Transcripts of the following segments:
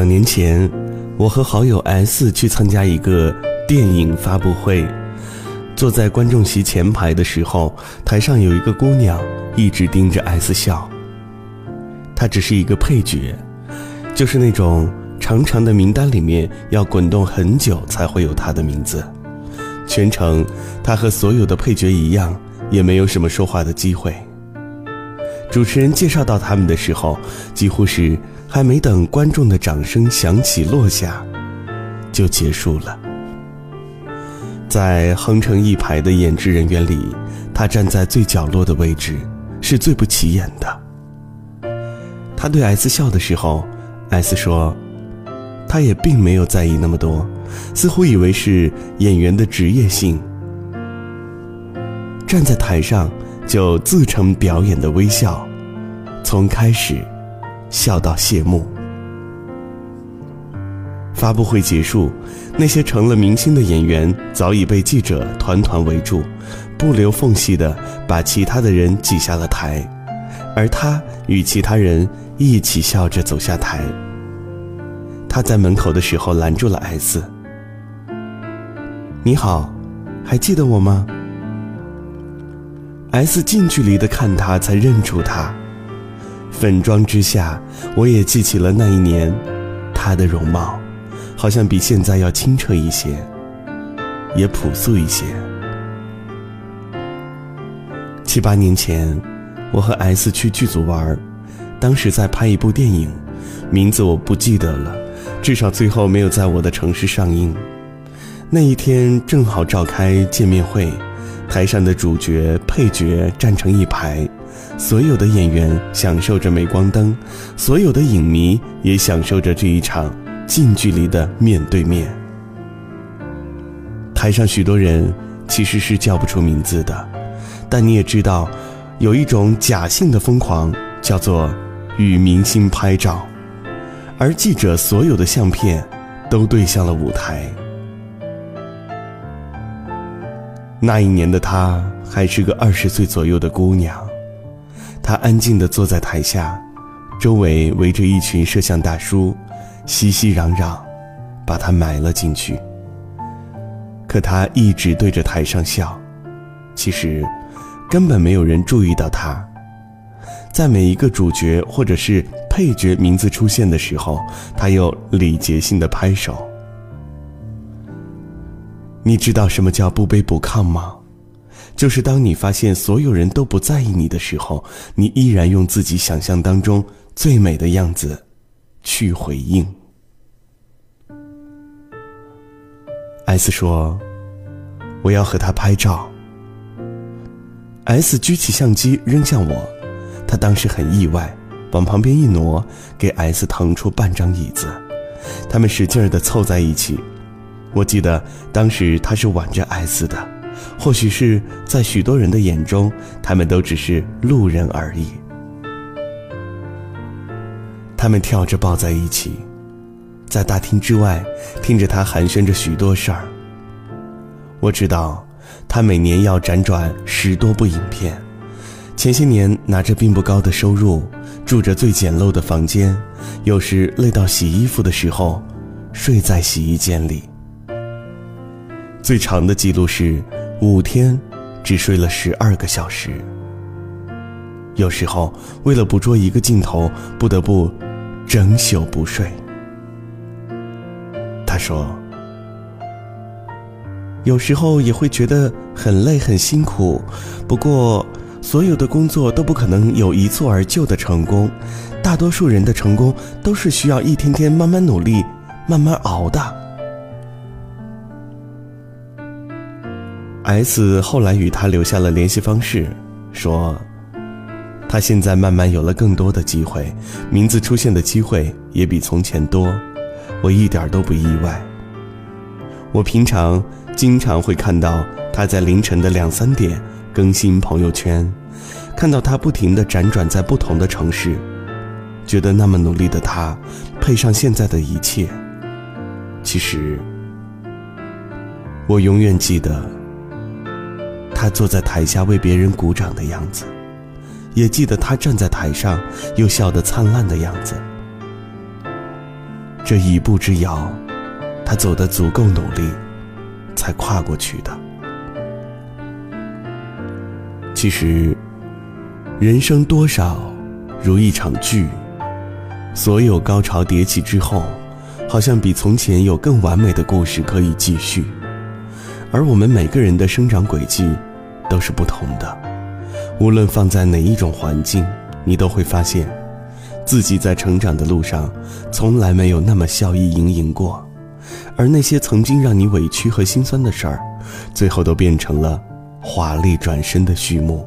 两年前，我和好友 S 去参加一个电影发布会，坐在观众席前排的时候，台上有一个姑娘一直盯着 S 笑。她只是一个配角，就是那种长长的名单里面要滚动很久才会有她的名字。全程，她和所有的配角一样，也没有什么说话的机会。主持人介绍到他们的时候，几乎是。还没等观众的掌声响起落下，就结束了。在横成一排的演职人员里，他站在最角落的位置，是最不起眼的。他对 S 笑的时候，S 说，他也并没有在意那么多，似乎以为是演员的职业性。站在台上就自成表演的微笑，从开始。笑到谢幕。发布会结束，那些成了明星的演员早已被记者团团围住，不留缝隙的把其他的人挤下了台，而他与其他人一起笑着走下台。他在门口的时候拦住了 S。你好，还记得我吗？S 近距离的看他，才认出他。粉妆之下，我也记起了那一年，她的容貌，好像比现在要清澈一些，也朴素一些。七八年前，我和 S 去剧组玩，当时在拍一部电影，名字我不记得了，至少最后没有在我的城市上映。那一天正好召开见面会，台上的主角、配角站成一排。所有的演员享受着镁光灯，所有的影迷也享受着这一场近距离的面对面。台上许多人其实是叫不出名字的，但你也知道，有一种假性的疯狂，叫做与明星拍照，而记者所有的相片都对向了舞台。那一年的她还是个二十岁左右的姑娘。她安静地坐在台下，周围围着一群摄像大叔，熙熙攘攘，把她埋了进去。可他一直对着台上笑，其实根本没有人注意到他。在每一个主角或者是配角名字出现的时候，他又礼节性的拍手。你知道什么叫不卑不亢吗？就是当你发现所有人都不在意你的时候，你依然用自己想象当中最美的样子去回应。S 说：“我要和他拍照。”S 举起相机扔向我，他当时很意外，往旁边一挪，给 S 腾出半张椅子，他们使劲儿的凑在一起。我记得当时他是挽着艾斯的。或许是在许多人的眼中，他们都只是路人而已。他们跳着抱在一起，在大厅之外听着他寒暄着许多事儿。我知道，他每年要辗转十多部影片，前些年拿着并不高的收入，住着最简陋的房间，有时累到洗衣服的时候，睡在洗衣间里。最长的记录是。五天，只睡了十二个小时。有时候为了捕捉一个镜头，不得不整宿不睡。他说：“有时候也会觉得很累很辛苦，不过所有的工作都不可能有一蹴而就的成功，大多数人的成功都是需要一天天慢慢努力、慢慢熬的。” S 后来与他留下了联系方式，说：“他现在慢慢有了更多的机会，名字出现的机会也比从前多，我一点都不意外。我平常经常会看到他在凌晨的两三点更新朋友圈，看到他不停地辗转在不同的城市，觉得那么努力的他，配上现在的一切，其实我永远记得。”他坐在台下为别人鼓掌的样子，也记得他站在台上又笑得灿烂的样子。这一步之遥，他走得足够努力，才跨过去的。其实，人生多少如一场剧，所有高潮迭起之后，好像比从前有更完美的故事可以继续。而我们每个人的生长轨迹都是不同的，无论放在哪一种环境，你都会发现，自己在成长的路上从来没有那么笑意盈盈过，而那些曾经让你委屈和心酸的事儿，最后都变成了华丽转身的序幕。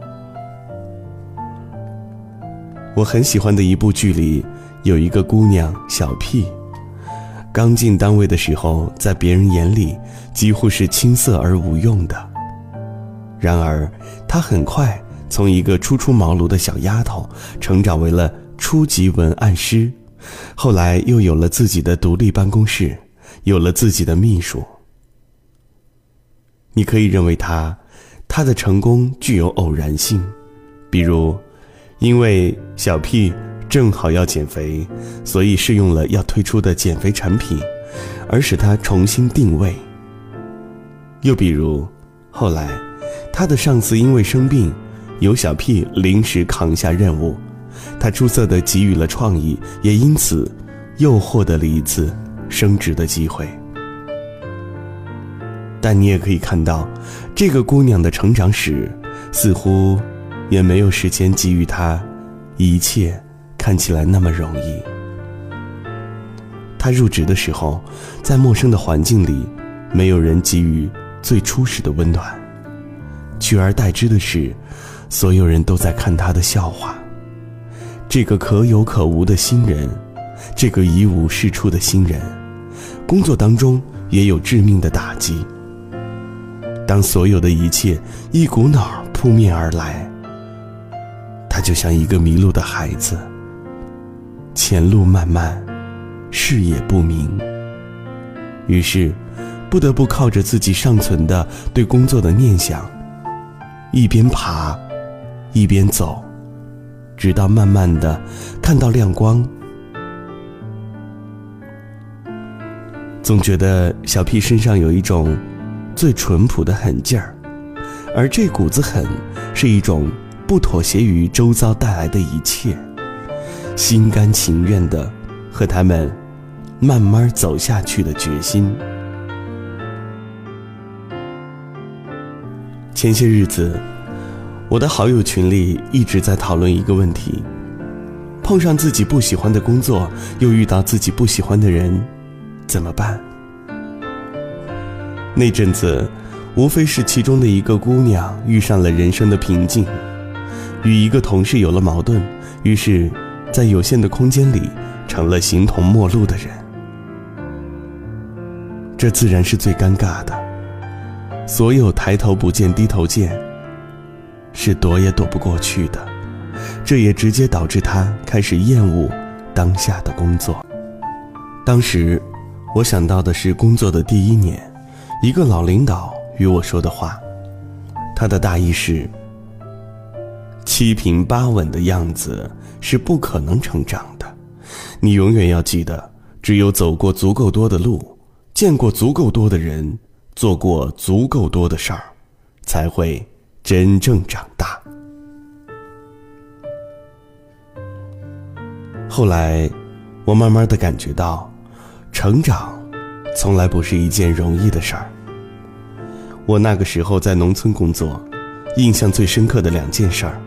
我很喜欢的一部剧里，有一个姑娘小 P。刚进单位的时候，在别人眼里几乎是青涩而无用的。然而，她很快从一个初出茅庐的小丫头，成长为了初级文案师，后来又有了自己的独立办公室，有了自己的秘书。你可以认为她，她的成功具有偶然性，比如，因为小 P。正好要减肥，所以试用了要推出的减肥产品，而使他重新定位。又比如，后来，他的上司因为生病，由小 P 临时扛下任务，他出色的给予了创意，也因此又获得了一次升职的机会。但你也可以看到，这个姑娘的成长史，似乎也没有时间给予她一切。看起来那么容易。他入职的时候，在陌生的环境里，没有人给予最初始的温暖，取而代之的是，所有人都在看他的笑话。这个可有可无的新人，这个一无是处的新人，工作当中也有致命的打击。当所有的一切一股脑扑面而来，他就像一个迷路的孩子。前路漫漫，视野不明。于是，不得不靠着自己尚存的对工作的念想，一边爬，一边走，直到慢慢的看到亮光。总觉得小 P 身上有一种最淳朴的狠劲儿，而这股子狠，是一种不妥协于周遭带来的一切。心甘情愿的和他们慢慢走下去的决心。前些日子，我的好友群里一直在讨论一个问题：碰上自己不喜欢的工作，又遇到自己不喜欢的人，怎么办？那阵子，无非是其中的一个姑娘遇上了人生的瓶颈，与一个同事有了矛盾，于是。在有限的空间里，成了形同陌路的人，这自然是最尴尬的。所有抬头不见低头见，是躲也躲不过去的。这也直接导致他开始厌恶当下的工作。当时，我想到的是工作的第一年，一个老领导与我说的话，他的大意是。七平八稳的样子是不可能成长的，你永远要记得，只有走过足够多的路，见过足够多的人，做过足够多的事儿，才会真正长大。后来，我慢慢的感觉到，成长，从来不是一件容易的事儿。我那个时候在农村工作，印象最深刻的两件事儿。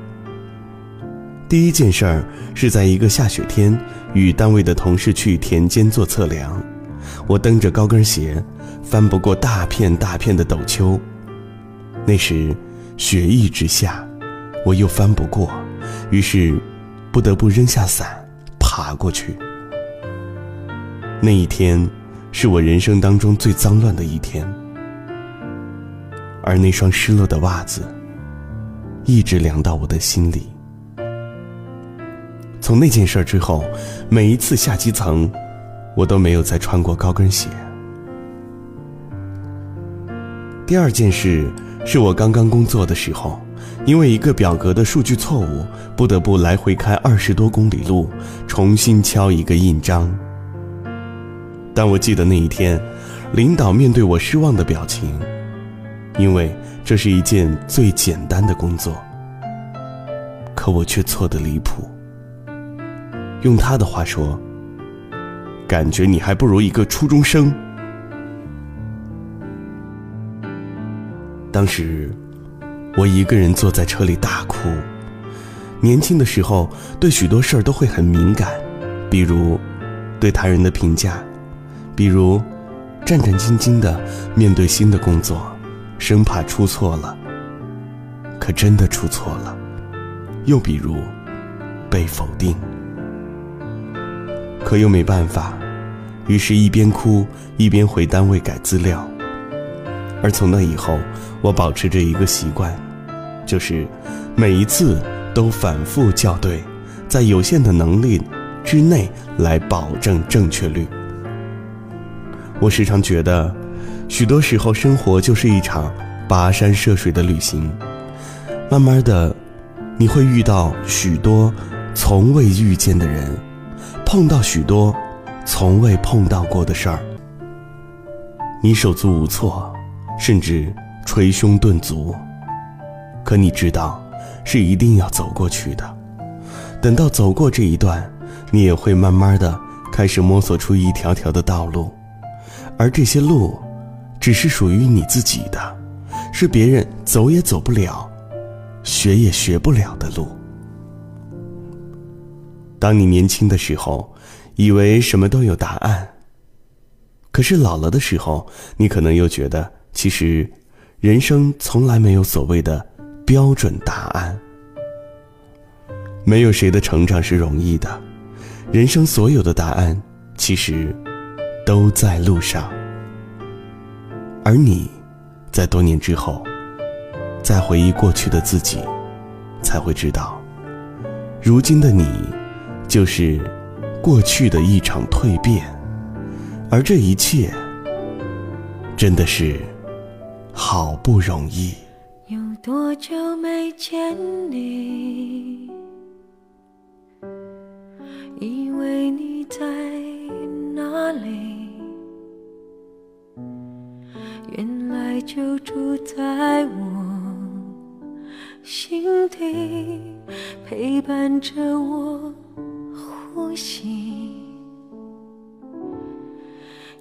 第一件事儿是在一个下雪天，与单位的同事去田间做测量。我蹬着高跟鞋，翻不过大片大片的陡丘。那时雪一直下，我又翻不过，于是不得不扔下伞爬过去。那一天是我人生当中最脏乱的一天，而那双湿了的袜子一直凉到我的心里。从那件事之后，每一次下基层，我都没有再穿过高跟鞋。第二件事是我刚刚工作的时候，因为一个表格的数据错误，不得不来回开二十多公里路，重新敲一个印章。但我记得那一天，领导面对我失望的表情，因为这是一件最简单的工作，可我却错得离谱。用他的话说，感觉你还不如一个初中生。当时，我一个人坐在车里大哭。年轻的时候，对许多事儿都会很敏感，比如对他人的评价。比如，战战兢兢的面对新的工作，生怕出错了。可真的出错了。又比如，被否定。可又没办法，于是一边哭一边回单位改资料。而从那以后，我保持着一个习惯，就是每一次都反复校对，在有限的能力之内来保证正确率。我时常觉得，许多时候生活就是一场跋山涉水的旅行。慢慢的，你会遇到许多从未遇见的人，碰到许多从未碰到过的事儿。你手足无措，甚至捶胸顿足。可你知道，是一定要走过去的。等到走过这一段，你也会慢慢的开始摸索出一条条的道路。而这些路，只是属于你自己的，是别人走也走不了、学也学不了的路。当你年轻的时候，以为什么都有答案；可是老了的时候，你可能又觉得，其实人生从来没有所谓的标准答案。没有谁的成长是容易的，人生所有的答案，其实。都在路上，而你，在多年之后，再回忆过去的自己，才会知道，如今的你，就是过去的一场蜕变，而这一切，真的是好不容易。有多久没见你？以为你在哪里？原来就住在我心底，陪伴着我心。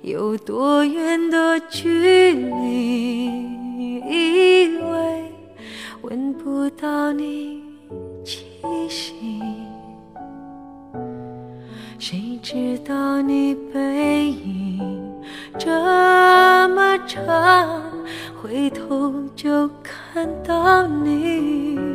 有多远的距离，以为闻不到你气息，谁知道你背影这么长，回头就看到你。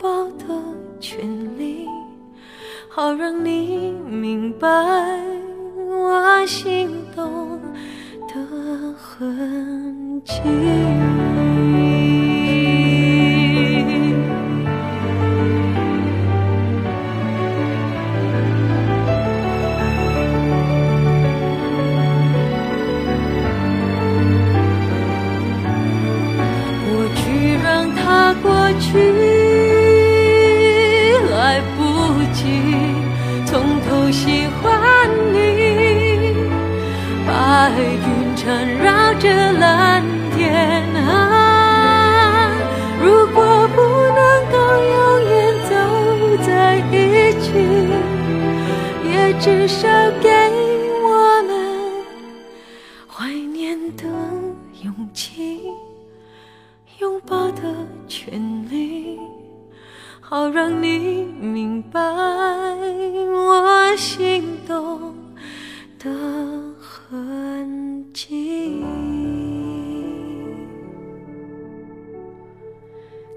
抱的权利，好让你明白我心动的痕迹。